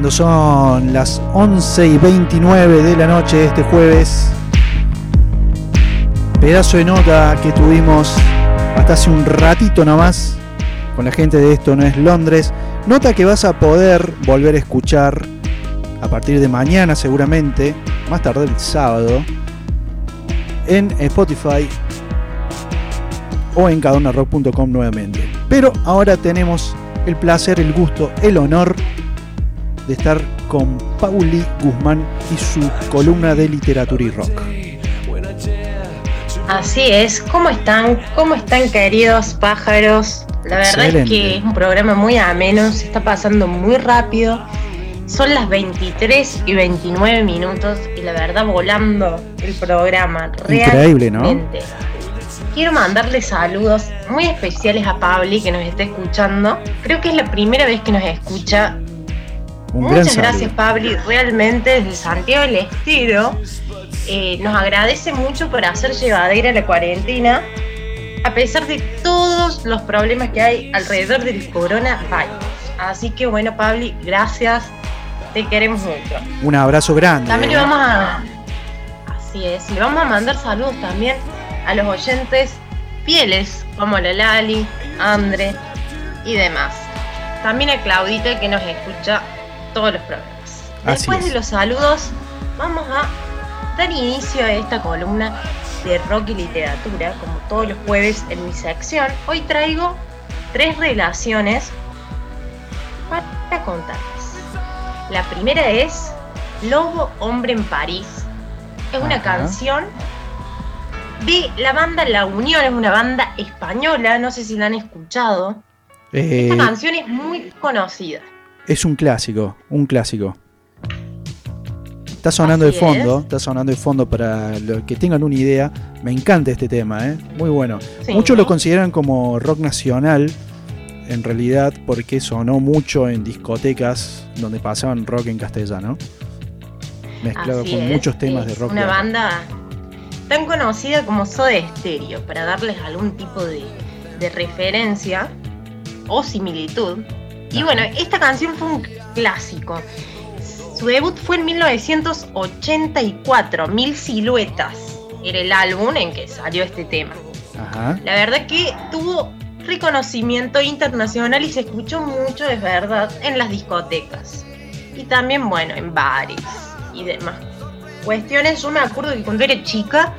cuando son las 11 y 29 de la noche de este jueves. Pedazo de nota que tuvimos hasta hace un ratito nomás con la gente de Esto No es Londres. Nota que vas a poder volver a escuchar a partir de mañana seguramente, más tarde el sábado, en Spotify o en cadonarrock.com nuevamente. Pero ahora tenemos el placer, el gusto, el honor de estar con Pauli Guzmán y su columna de literatura y rock. Así es, ¿cómo están? ¿Cómo están queridos pájaros? La verdad es que es un programa muy ameno, se está pasando muy rápido. Son las 23 y 29 minutos y la verdad volando el programa. Increíble, ¿no? Quiero mandarle saludos muy especiales a Pabli que nos está escuchando. Creo que es la primera vez que nos escucha. Muchas gracias Pabli, realmente desde Santiago del Estero. Eh, nos agradece mucho por hacer llevadera la cuarentena, a pesar de todos los problemas que hay alrededor del coronavirus. Así que bueno, Pabli, gracias. Te queremos mucho. Un abrazo grande. También le vamos a. Así es, le vamos a mandar saludos también a los oyentes fieles, como la Lali, Andre y demás. También a Claudita que nos escucha todos los programas. Después de los saludos, vamos a dar inicio a esta columna de rock y literatura, como todos los jueves en mi sección. Hoy traigo tres relaciones para contarles. La primera es Lobo Hombre en París. Es una canción de la banda La Unión, es una banda española, no sé si la han escuchado. Esta eh, canción es muy conocida. Es un clásico, un clásico. Está sonando de fondo, está sonando de fondo para los que tengan una idea. Me encanta este tema, ¿eh? muy bueno. Muchos lo consideran como rock nacional, en realidad, porque sonó mucho en discotecas donde pasaban rock en castellano. Mezclado con muchos temas de rock. Una banda tan conocida como Soda Stereo, para darles algún tipo de, referencia o similitud. Y bueno, esta canción fue un clásico. Su debut fue en 1984, Mil Siluetas. Era el álbum en que salió este tema. La verdad que tuvo reconocimiento internacional y se escuchó mucho, es verdad, en las discotecas. Y también, bueno, en bares y demás cuestiones, yo me acuerdo que cuando era chica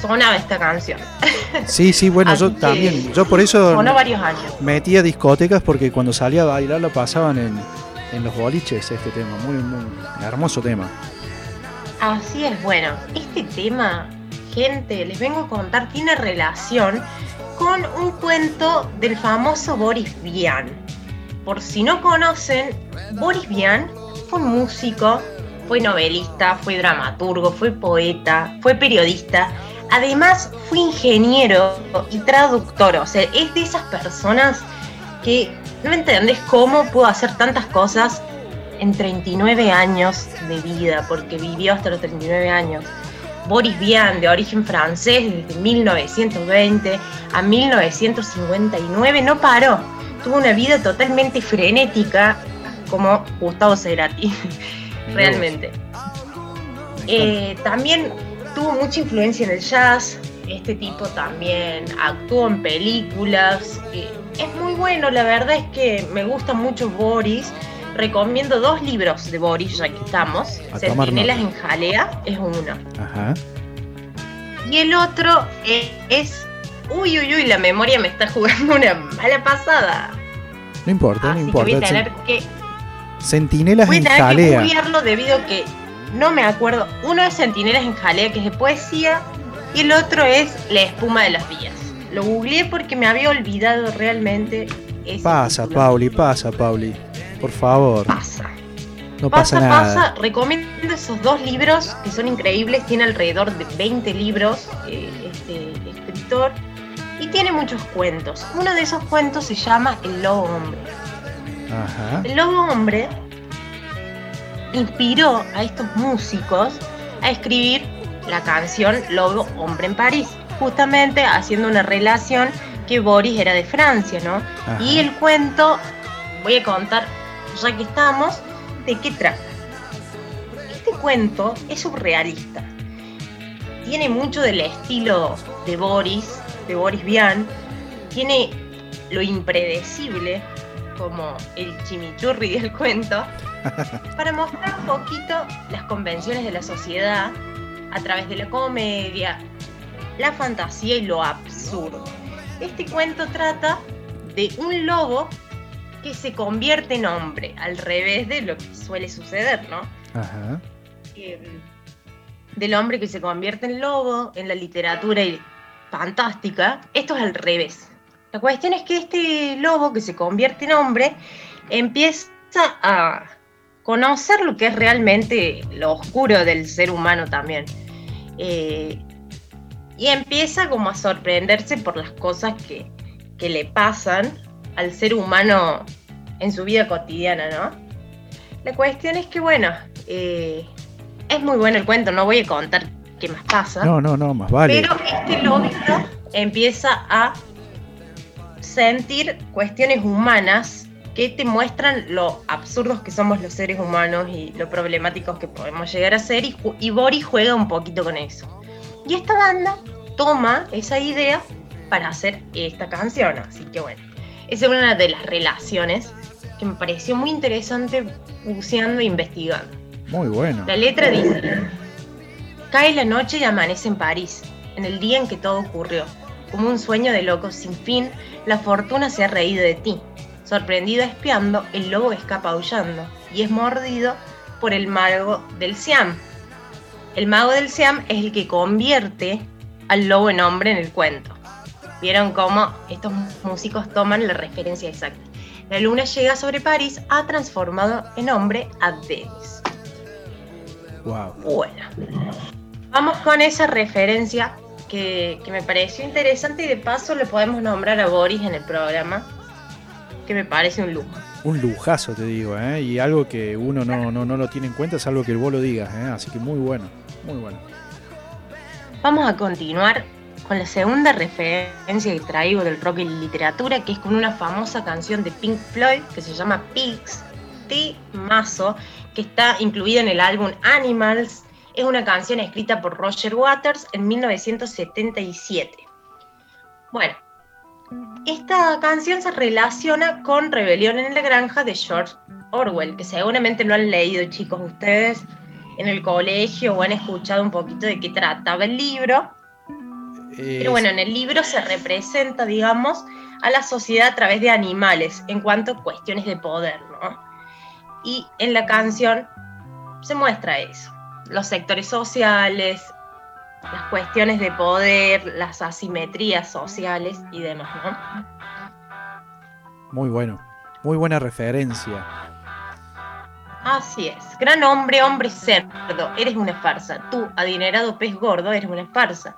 sonaba esta canción. Sí, sí, bueno, yo también, yo por eso sonó varios años. metía discotecas porque cuando salía a bailar lo pasaban en, en los boliches este tema, muy, muy hermoso tema. Así es, bueno, este tema, gente, les vengo a contar, tiene relación con un cuento del famoso Boris Vian. Por si no conocen, Boris Vian fue músico fue novelista, fue dramaturgo, fue poeta, fue periodista. Además, fue ingeniero y traductor. O sea, es de esas personas que no entendés cómo pudo hacer tantas cosas en 39 años de vida, porque vivió hasta los 39 años. Boris Vian, de origen francés, desde 1920 a 1959, no paró. Tuvo una vida totalmente frenética, como Gustavo Cerati realmente. Eh, también tuvo mucha influencia en el jazz. Este tipo también actuó en películas. Eh, es muy bueno, la verdad es que me gusta mucho Boris. Recomiendo dos libros de Boris, ya que estamos. Centinelas en Jalea es uno. Ajá. Y el otro es, Uy, uy, uy, la memoria me está jugando una mala pasada. No importa, no importa. Que voy a tener que Centinelas Voy a tener jalea. que debido a que no me acuerdo. Uno es Centinelas en jalea, que es de poesía, y el otro es La espuma de las vías. Lo googleé porque me había olvidado realmente. Ese pasa, Pauli, pasa, Pauli. Por favor. Pasa. No pasa, nada. Pasa, recomiendo esos dos libros que son increíbles. Tiene alrededor de 20 libros eh, este escritor y tiene muchos cuentos. Uno de esos cuentos se llama El Lobo Hombre. El Lobo Hombre inspiró a estos músicos a escribir la canción Lobo Hombre en París, justamente haciendo una relación que Boris era de Francia, ¿no? Y el cuento, voy a contar, ya que estamos, ¿De qué trata? Este cuento es surrealista. Tiene mucho del estilo de Boris, de Boris Vian. Tiene lo impredecible, como el chimichurri del cuento, para mostrar un poquito las convenciones de la sociedad a través de la comedia, la fantasía y lo absurdo. Este cuento trata de un lobo que se convierte en hombre, al revés de lo que suele suceder, ¿no? Ajá. Em, del hombre que se convierte en lobo en la literatura fantástica, esto es al revés. La cuestión es que este lobo que se convierte en hombre empieza a conocer lo que es realmente lo oscuro del ser humano también. Eh, y empieza como a sorprenderse por las cosas que, que le pasan al ser humano en su vida cotidiana, ¿no? La cuestión es que, bueno, eh, es muy bueno el cuento, no voy a contar qué más pasa. No, no, no, más vale. Pero este lobito empieza a sentir cuestiones humanas que te muestran lo absurdos que somos los seres humanos y lo problemáticos que podemos llegar a ser y, y Boris juega un poquito con eso. Y esta banda toma esa idea para hacer esta canción, así que bueno, esa es una de las relaciones que me pareció muy interesante buceando e investigando. Muy bueno. La letra dice, cae la noche y amanece en París, en el día en que todo ocurrió. Como un sueño de loco sin fin, la fortuna se ha reído de ti. Sorprendido espiando, el lobo escapa aullando y es mordido por el mago del Siam. El mago del Siam es el que convierte al lobo en hombre en el cuento. Vieron cómo estos músicos toman la referencia exacta. La luna llega sobre París, ha transformado en hombre a Denis. Wow. Bueno, vamos con esa referencia que, me pareció interesante y de paso le podemos nombrar a Boris en el programa, que me parece un lujo. Un lujazo, te digo, ¿eh? y algo que uno no, no, lo tiene en cuenta es algo que vos lo digas, ¿eh? así que muy bueno, muy bueno. Vamos a continuar con la segunda referencia que traigo del rock y literatura, que es con una famosa canción de Pink Floyd que se llama Pigs, Mazo, que está incluida en el álbum Animals. Es una canción escrita por Roger Waters en 1977. Bueno, esta canción se relaciona con Rebelión en la Granja de George Orwell, que seguramente lo han leído chicos ustedes en el colegio o han escuchado un poquito de qué trataba el libro. Pero bueno, en el libro se representa, digamos, a la sociedad a través de animales en cuanto a cuestiones de poder, ¿no? Y en la canción se muestra eso, los sectores sociales, las cuestiones de poder, las asimetrías sociales y demás, ¿no? Muy bueno, muy buena referencia. Así es. Gran hombre, hombre cerdo, eres una farsa. Tú, adinerado pez gordo, eres una farsa.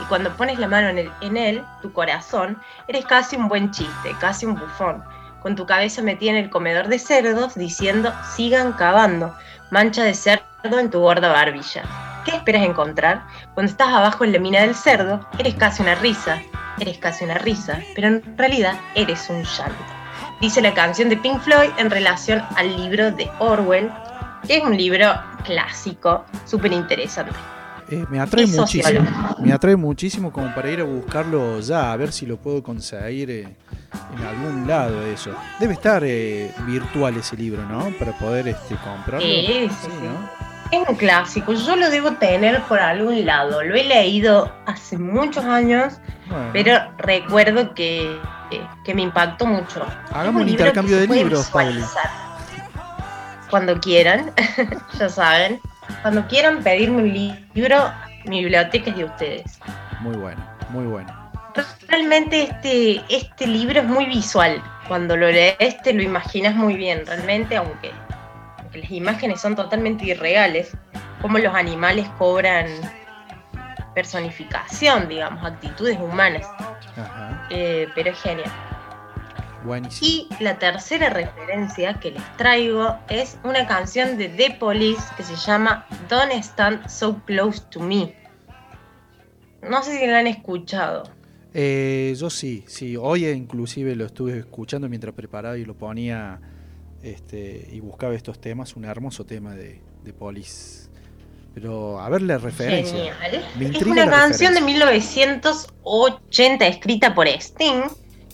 Y cuando pones la mano en, él, tu corazón, eres casi un buen chiste, casi un bufón, con tu cabeza metida en el comedor de cerdos diciendo sigan cavando, mancha de cerdo en tu gorda barbilla. ¿Qué esperas encontrar? Cuando estás abajo en la mina del cerdo, eres casi una risa, eres casi una risa, pero en realidad eres un llanto. Dice la canción de Pink Floyd en relación al libro de Orwell, que es un libro clásico, súper interesante. Eh, me atrae muchísimo. Me atrae muchísimo como para ir a buscarlo ya, a ver si lo puedo conseguir eh, en algún lado eso. Debe estar eh, virtual ese libro, ¿no? Para poder este, comprarlo. Sí, sí, Es un clásico. Yo lo debo tener por algún lado. Lo he leído hace muchos años, pero recuerdo que, me impactó mucho. Hagamos un, intercambio de libros. Cuando quieran, ya saben. Cuando quieran pedirme un libro, mi biblioteca es de ustedes. Muy bueno, muy bueno. Realmente este, este libro es muy visual. Cuando lo lees te lo imaginas muy bien, realmente, aunque, las imágenes son totalmente irreales, como los animales cobran personificación, digamos, actitudes humanas. Eh, pero es genial. Y la tercera referencia que les traigo es una canción de The Police que se llama Don't Stand So Close to Me. No sé si la han escuchado. Eh, yo sí, sí. Hoy inclusive lo estuve escuchando mientras preparaba y lo ponía este, y buscaba estos temas, un hermoso tema de, de Police. Pero a ver la referencia. Genial. Es una canción de 1980 escrita por Sting,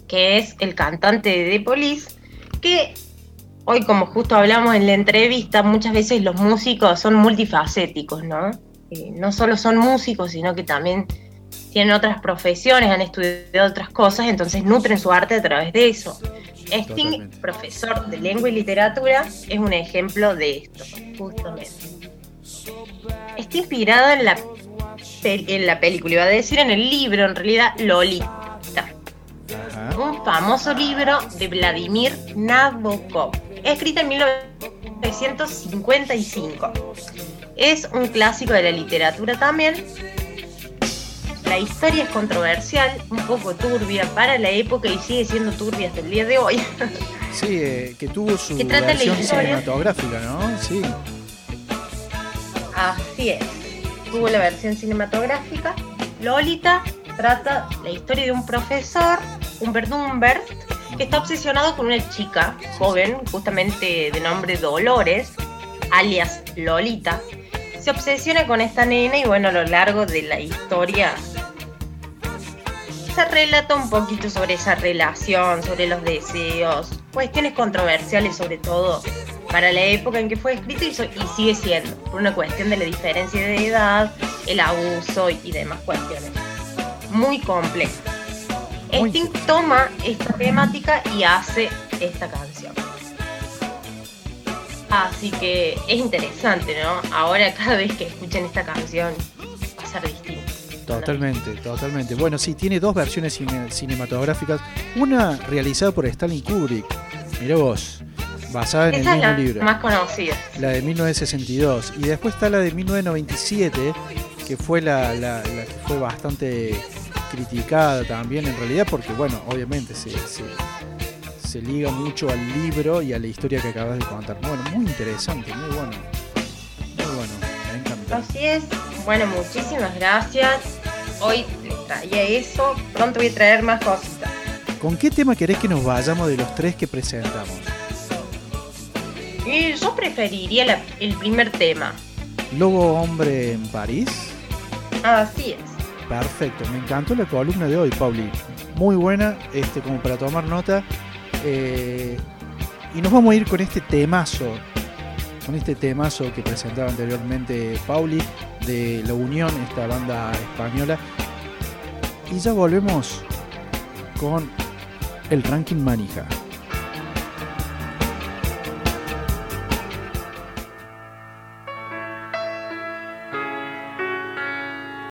que es el cantante de The Police, que hoy como justo hablamos en la entrevista, muchas veces los músicos son multifacéticos, ¿no? Eh, no solo son músicos, sino que también tienen otras profesiones, han estudiado otras cosas, entonces nutren su arte a través de eso. Sting, profesor de lengua y literatura, es un ejemplo de esto, justamente. Está inspirado en la, en la película, iba a decir en el libro, en realidad, Lolita. Un famoso libro de Vladimir Nabokov, escrito en 1955. Es un clásico de la literatura también, la historia es controversial, un poco turbia para la época y sigue siendo turbia hasta el día de hoy. Sí, eh, que tuvo su versión cinematográfica, ¿no? Sí. Así es. Tuvo la versión cinematográfica. Lolita trata la historia de un profesor, Humbert Humbert, que está obsesionado con una chica joven, justamente de nombre Dolores, alias Lolita. Se obsesiona con esta nena y bueno, a lo largo de la historia se relata un poquito sobre esa relación, sobre los deseos, cuestiones controversiales sobre todo para la época en que fue escrito y, sigue siendo, por una cuestión de la diferencia de edad, el abuso y demás cuestiones. Muy complejo. Sting toma esta temática y hace esta canción. Así que es interesante, ¿no? Ahora cada vez que escuchen esta canción va a ser distinto. Totalmente, totalmente. Bueno, sí, tiene dos versiones cinematográficas. Una realizada por Stanley Kubrick, mira vos, basada en el mismo la libro. Más conocida. La de 1962. Y después está la de 1997, que fue la, la, que fue bastante criticada también en realidad, porque bueno, obviamente se, se, liga mucho al libro y a la historia que acabas de contar. Bueno, muy interesante, muy bueno. Muy bueno, me encanta. Así es. Bueno, muchísimas gracias hoy traía eso, pronto voy a traer más cositas. ¿Con qué tema querés que nos vayamos de los tres que presentamos? yo preferiría el primer tema. ¿Lobo Hombre en París? Así es. Perfecto, me encantó la columna de hoy, Pauli. Muy buena, este, como para tomar nota. Eh, y nos vamos a ir con este temazo, con este temazo que presentaba anteriormente Pauli, de La Unión, esta banda española. Y ya volvemos con el ranking manija.